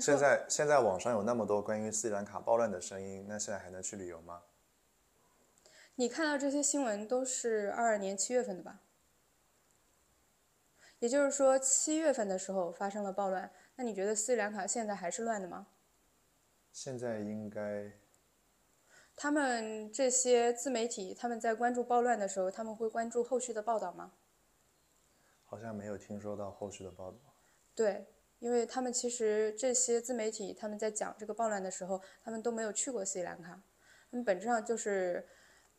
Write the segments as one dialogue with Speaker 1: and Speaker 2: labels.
Speaker 1: 现在现在网上有那么多关于斯里兰卡暴乱的声音，那现在还能去旅游吗？
Speaker 2: 你看到这些新闻都是二二年七月份的吧？也就是说，七月份的时候发生了暴乱。那你觉得斯里兰卡现在还是乱的吗？
Speaker 1: 现在应该。
Speaker 2: 他们这些自媒体，他们在关注暴乱的时候，他们会关注后续的报道吗？
Speaker 1: 好像没有听说到后续的报道。
Speaker 2: 对，因为他们其实这些自媒体，他们在讲这个暴乱的时候，他们都没有去过斯里兰卡，他们本质上就是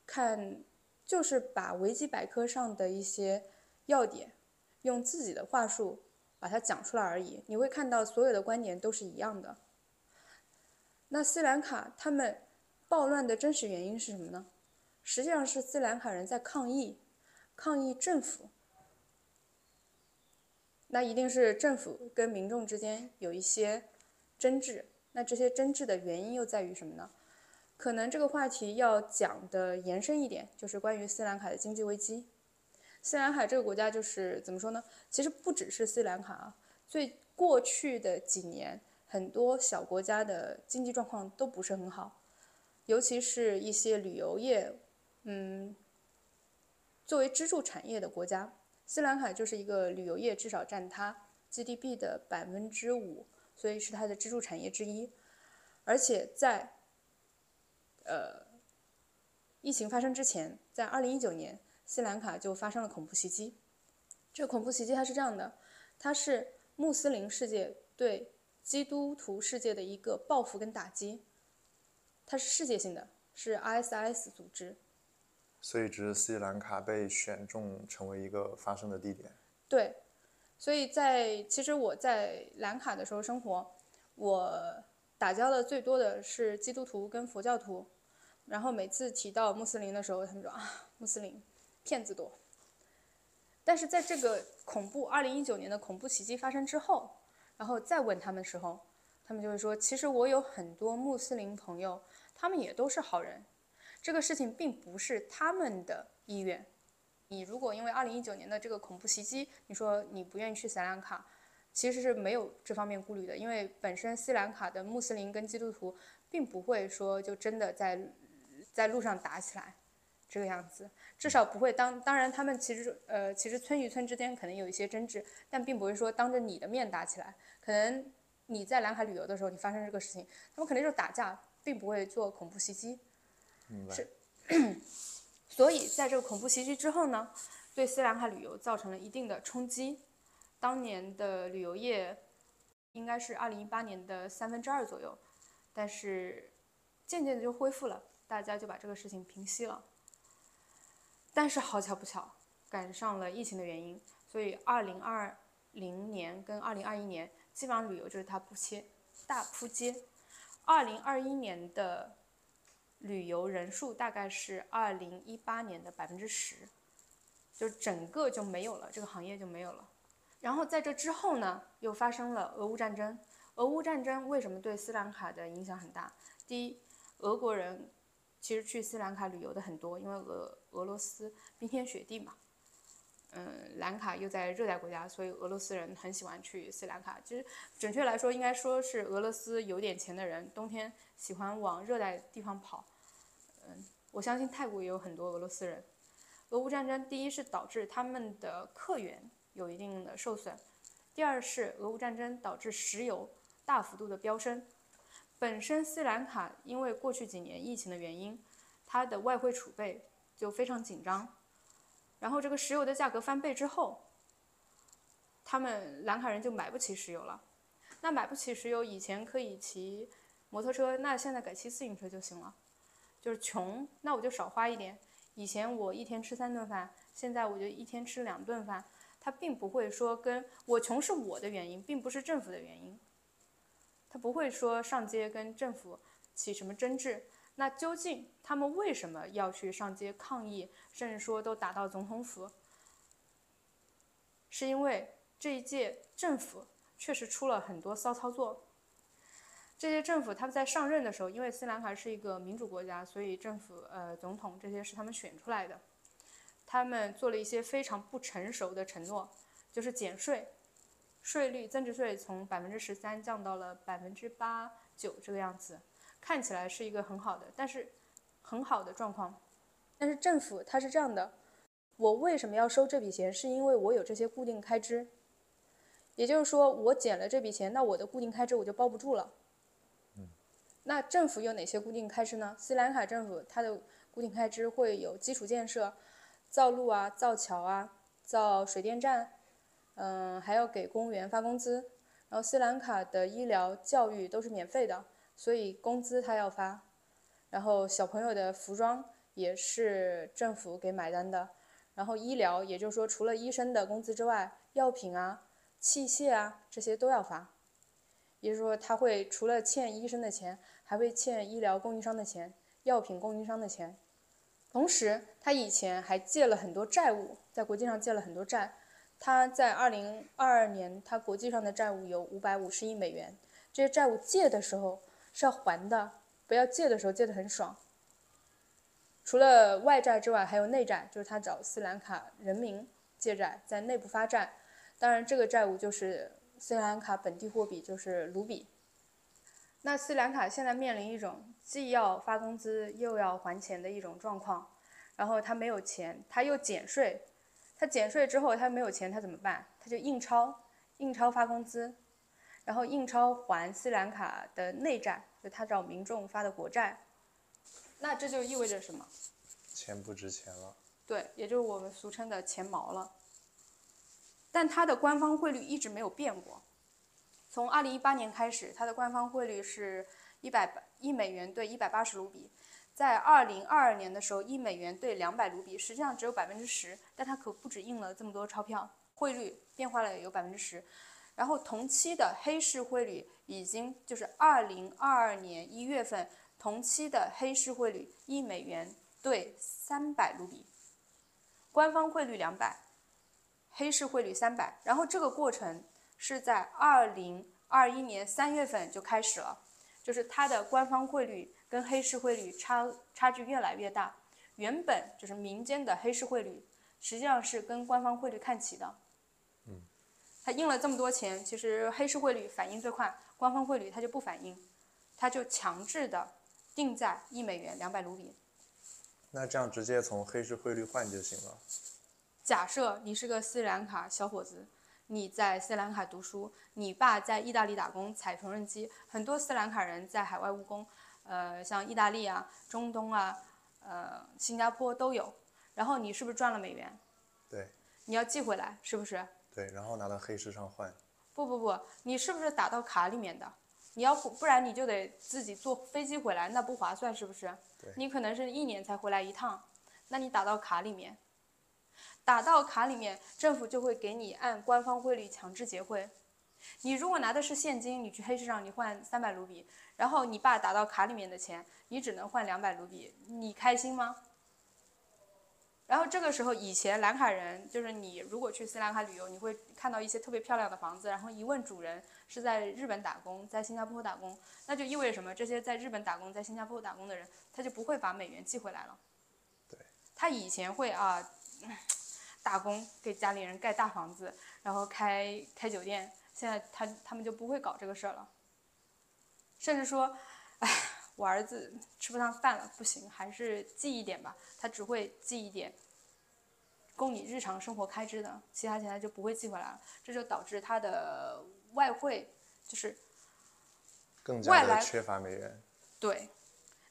Speaker 2: 看，就是把维基百科上的一些要点，用自己的话术把它讲出来而已。你会看到所有的观点都是一样的。那斯里兰卡他们。暴乱的真实原因是什么呢？实际上是斯里兰卡人在抗议，抗议政府。那一定是政府跟民众之间有一些争执。那这些争执的原因又在于什么呢？可能这个话题要讲的延伸一点，就是关于斯里兰卡的经济危机。斯里兰卡这个国家就是怎么说呢？其实不只是斯里兰卡啊，最过去的几年，很多小国家的经济状况都不是很好。尤其是一些旅游业，嗯，作为支柱产业的国家，斯里兰卡就是一个旅游业至少占它 GDP 的百分之五，所以是它的支柱产业之一。而且在呃疫情发生之前，在二零一九年，斯里兰卡就发生了恐怖袭击。这恐怖袭击它是这样的，它是穆斯林世界对基督徒世界的一个报复跟打击。它是世界性的，是 ISIS 组织，
Speaker 1: 所以只是斯里兰卡被选中成为一个发生的地点。
Speaker 2: 对，所以在其实我在兰卡的时候生活，我打交道最多的是基督徒跟佛教徒，然后每次提到穆斯林的时候，他们说啊，穆斯林骗子多。但是在这个恐怖2019年的恐怖袭击发生之后，然后再问他们的时候，他们就会说，其实我有很多穆斯林朋友。他们也都是好人，这个事情并不是他们的意愿。你如果因为二零一九年的这个恐怖袭击，你说你不愿意去斯里兰卡，其实是没有这方面顾虑的，因为本身斯里兰卡的穆斯林跟基督徒并不会说就真的在在路上打起来，这个样子，至少不会当。当然，他们其实呃，其实村与村之间可能有一些争执，但并不会说当着你的面打起来。可能你在蓝海旅游的时候，你发生这个事情，他们肯定就是打架。并不会做恐怖袭击，是，所以在这个恐怖袭击之后呢，对斯里兰卡旅游造成了一定的冲击。当年的旅游业应该是二零一八年的三分之二左右，但是渐渐的就恢复了，大家就把这个事情平息了。但是好巧不巧，赶上了疫情的原因，所以二零二零年跟二零二一年基本上旅游就是它扑街，大扑街。二零二一年的旅游人数大概是二零一八年的百分之十，就整个就没有了，这个行业就没有了。然后在这之后呢，又发生了俄乌战争。俄乌战争为什么对斯兰卡的影响很大？第一，俄国人其实去斯兰卡旅游的很多，因为俄俄罗斯冰天雪地嘛。嗯，兰卡又在热带国家，所以俄罗斯人很喜欢去斯兰卡。其实，准确来说，应该说是俄罗斯有点钱的人，冬天喜欢往热带地方跑。嗯，我相信泰国也有很多俄罗斯人。俄乌战争，第一是导致他们的客源有一定的受损，第二是俄乌战争导致石油大幅度的飙升。本身斯里兰卡因为过去几年疫情的原因，它的外汇储备就非常紧张。然后这个石油的价格翻倍之后，他们兰卡人就买不起石油了。那买不起石油，以前可以骑摩托车，那现在改骑自行车就行了。就是穷，那我就少花一点。以前我一天吃三顿饭，现在我就一天吃两顿饭。他并不会说跟我穷是我的原因，并不是政府的原因。他不会说上街跟政府起什么争执。那究竟他们为什么要去上街抗议，甚至说都打到总统府？是因为这一届政府确实出了很多骚操作。这些政府他们在上任的时候，因为斯里兰卡是一个民主国家，所以政府呃总统这些是他们选出来的。他们做了一些非常不成熟的承诺，就是减税，税率增值税从百分之十三降到了百分之八九这个样子，看起来是一个很好的，但是很好的状况。但是政府它是这样的，我为什么要收这笔钱？是因为我有这些固定开支，也就是说我减了这笔钱，那我的固定开支我就包不住了。那政府有哪些固定开支呢？斯里兰卡政府它的固定开支会有基础建设，造路啊、造桥啊、造水电站，嗯，还要给公务员发工资。然后斯里兰卡的医疗、教育都是免费的，所以工资他要发。然后小朋友的服装也是政府给买单的。然后医疗，也就是说除了医生的工资之外，药品啊、器械啊这些都要发。也就是说，他会除了欠医生的钱。还会欠医疗供应商的钱、药品供应商的钱，同时他以前还借了很多债务，在国际上借了很多债。他在二零二二年，他国际上的债务有五百五十亿美元。这些债务借的时候是要还的，不要借的时候借的很爽。除了外债之外，还有内债，就是他找斯里兰卡人民借债，在内部发债。当然，这个债务就是斯里兰卡本地货币，就是卢比。那斯里兰卡现在面临一种既要发工资又要还钱的一种状况，然后他没有钱，他又减税，他减税之后他没有钱，他怎么办？他就印钞，印钞发工资，然后印钞还斯里兰卡的内债，就他找民众发的国债。那这就意味着什么？
Speaker 1: 钱不值钱了。
Speaker 2: 对，也就是我们俗称的钱毛了。但它的官方汇率一直没有变过。从二零一八年开始，它的官方汇率是一百一美元兑一百八十卢比。在二零二二年的时候，一美元兑两百卢比，实际上只有百分之十，但它可不止印了这么多钞票，汇率变化了有百分之十。然后同期的黑市汇率已经就是二零二二年一月份同期的黑市汇率一美元兑三百卢比，官方汇率两百，黑市汇率三百。然后这个过程。是在二零二一年三月份就开始了，就是它的官方汇率跟黑市汇率差差距越来越大。原本就是民间的黑市汇率，实际上是跟官方汇率看齐的。
Speaker 1: 嗯，
Speaker 2: 它印了这么多钱，其实黑市汇率反应最快，官方汇率它就不反应，它就强制的定在一美元两百卢比。
Speaker 1: 那这样直接从黑市汇率换就行了。
Speaker 2: 假设你是个斯里兰卡小伙子。你在斯里兰卡读书，你爸在意大利打工踩缝纫机，很多斯里兰卡人在海外务工，呃，像意大利啊、中东啊、呃、新加坡都有。然后你是不是赚了美元？
Speaker 1: 对。
Speaker 2: 你要寄回来，是不是？
Speaker 1: 对，然后拿到黑市上换。
Speaker 2: 不不不，你是不是打到卡里面的？你要不不然你就得自己坐飞机回来，那不划算，是不是？
Speaker 1: 对。
Speaker 2: 你可能是一年才回来一趟，那你打到卡里面。打到卡里面，政府就会给你按官方汇率强制结汇。你如果拿的是现金，你去黑市上你换三百卢比，然后你爸打到卡里面的钱，你只能换两百卢比，你开心吗？然后这个时候，以前兰卡人就是你如果去斯里兰卡旅游，你会看到一些特别漂亮的房子，然后一问主人是在日本打工，在新加坡打工，那就意味着什么？这些在日本打工、在新加坡打工的人，他就不会把美元寄回来了。
Speaker 1: 对。
Speaker 2: 他以前会啊。打工给家里人盖大房子，然后开开酒店。现在他他们就不会搞这个事儿了，甚至说，哎，我儿子吃不上饭了，不行，还是寄一点吧。他只会寄一点，供你日常生活开支的，其他钱他就不会寄回来了。这就导致他的外汇就是
Speaker 1: 更加的缺乏美元。
Speaker 2: 对，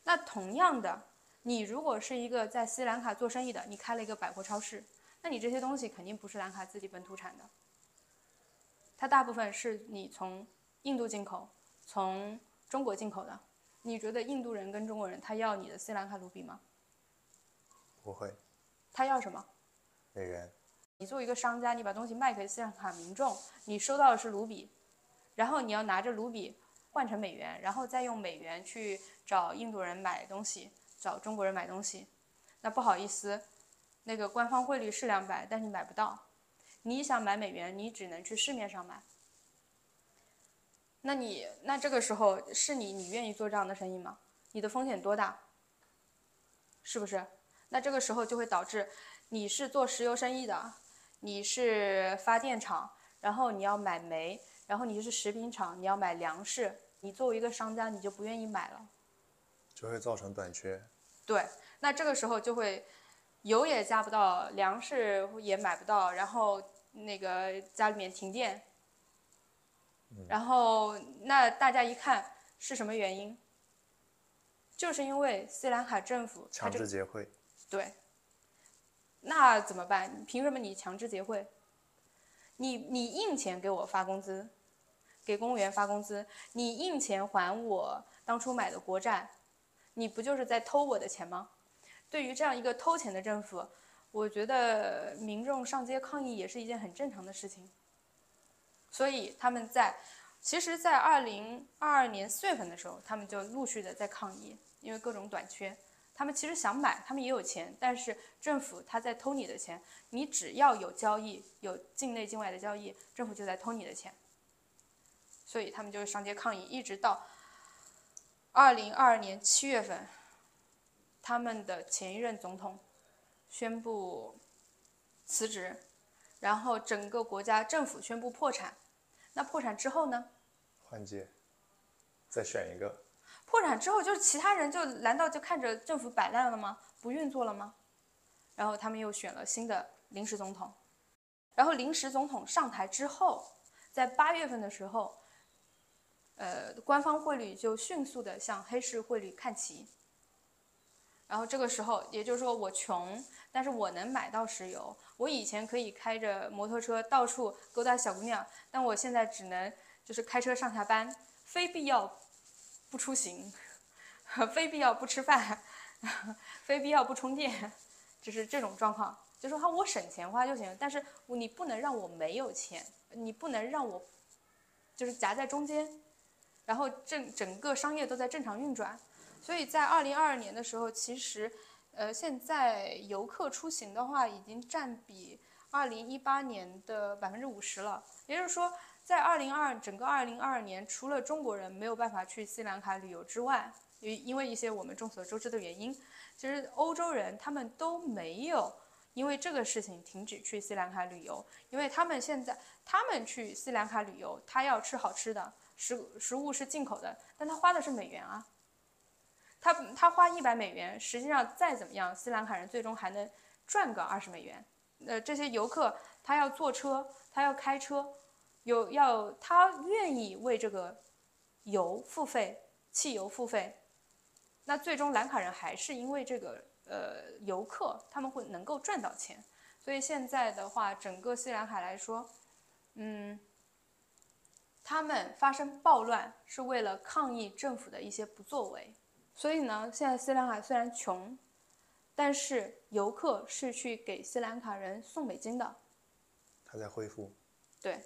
Speaker 2: 那同样的，你如果是一个在斯里兰卡做生意的，你开了一个百货超市。那你这些东西肯定不是兰卡自己本土产的，它大部分是你从印度进口，从中国进口的。你觉得印度人跟中国人他要你的斯里兰卡卢比吗？
Speaker 1: 不会。
Speaker 2: 他要什么？
Speaker 1: 美元。
Speaker 2: 你作为一个商家，你把东西卖给斯里兰卡民众，你收到的是卢比，然后你要拿着卢比换成美元，然后再用美元去找印度人买东西，找中国人买东西。那不好意思。那个官方汇率是两百，但是你买不到。你想买美元，你只能去市面上买。那你那这个时候是你你愿意做这样的生意吗？你的风险多大？是不是？那这个时候就会导致你是做石油生意的，你是发电厂，然后你要买煤，然后你是食品厂，你要买粮食，你作为一个商家，你就不愿意买了，
Speaker 1: 就会造成短缺。
Speaker 2: 对，那这个时候就会油也加不到，粮食也买不到，然后那个家里面停电，然后那大家一看是什么原因？就是因为斯里兰卡政府
Speaker 1: 强制结汇，
Speaker 2: 对，那怎么办？凭什么你强制结汇？你你印钱给我发工资，给公务员发工资，你印钱还我当初买的国债，你不就是在偷我的钱吗？对于这样一个偷钱的政府，我觉得民众上街抗议也是一件很正常的事情。所以他们在，其实，在二零二二年四月份的时候，他们就陆续的在抗议，因为各种短缺。他们其实想买，他们也有钱，但是政府他在偷你的钱。你只要有交易，有境内境外的交易，政府就在偷你的钱。所以他们就上街抗议，一直到二零二二年七月份，他们的前一任总统宣布辞职，然后整个国家政府宣布破产。那破产之后呢？
Speaker 1: 换届，再选一个。
Speaker 2: 破产之后，就是其他人就难道就看着政府摆烂了吗？不运作了吗？然后他们又选了新的临时总统，然后临时总统上台之后，在八月份的时候，呃，官方汇率就迅速的向黑市汇率看齐。然后这个时候，也就是说我穷，但是我能买到石油。我以前可以开着摩托车到处勾搭小姑娘，但我现在只能就是开车上下班，非必要不出行，非必要不吃饭，非必要不充电，就是这种状况。就说，我省钱花就行，但是你不能让我没有钱，你不能让我就是夹在中间，然后整整个商业都在正常运转。所以在二零二二年的时候，其实，呃，现在游客出行的话，已经占比二零一八年的百分之五十了。也就是说，在二零二整个二零二二年，除了中国人没有办法去斯里兰卡旅游之外，因因为一些我们众所周知的原因，其实欧洲人他们都没有因为这个事情停止去斯里兰卡旅游，因为他们现在他们去斯里兰卡旅游，他要吃好吃的，食食物是进口的，但他花的是美元啊。他他花一百美元，实际上再怎么样，斯里兰卡人最终还能赚个二十美元。呃，这些游客他要坐车，他要开车，有要他愿意为这个油付费，汽油付费。那最终兰卡人还是因为这个呃游客他们会能够赚到钱。所以现在的话，整个斯里兰卡来说，嗯，他们发生暴乱是为了抗议政府的一些不作为。所以呢，现在斯里兰卡虽然穷，但是游客是去给斯里兰卡人送美金的。
Speaker 1: 它在恢复。
Speaker 2: 对。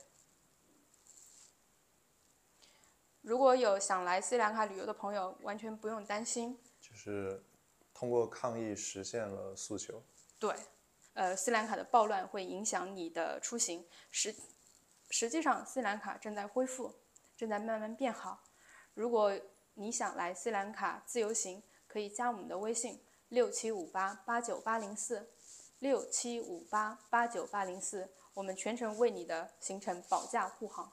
Speaker 2: 如果有想来斯里兰卡旅游的朋友，完全不用担心。
Speaker 1: 就是通过抗议实现了诉求。
Speaker 2: 对，呃，斯里兰卡的暴乱会影响你的出行。实实际上，斯里兰卡正在恢复，正在慢慢变好。如果你想来斯里兰卡自由行，可以加我们的微信六七五八八九八零四，六七五八八九八零四，我们全程为你的行程保驾护航。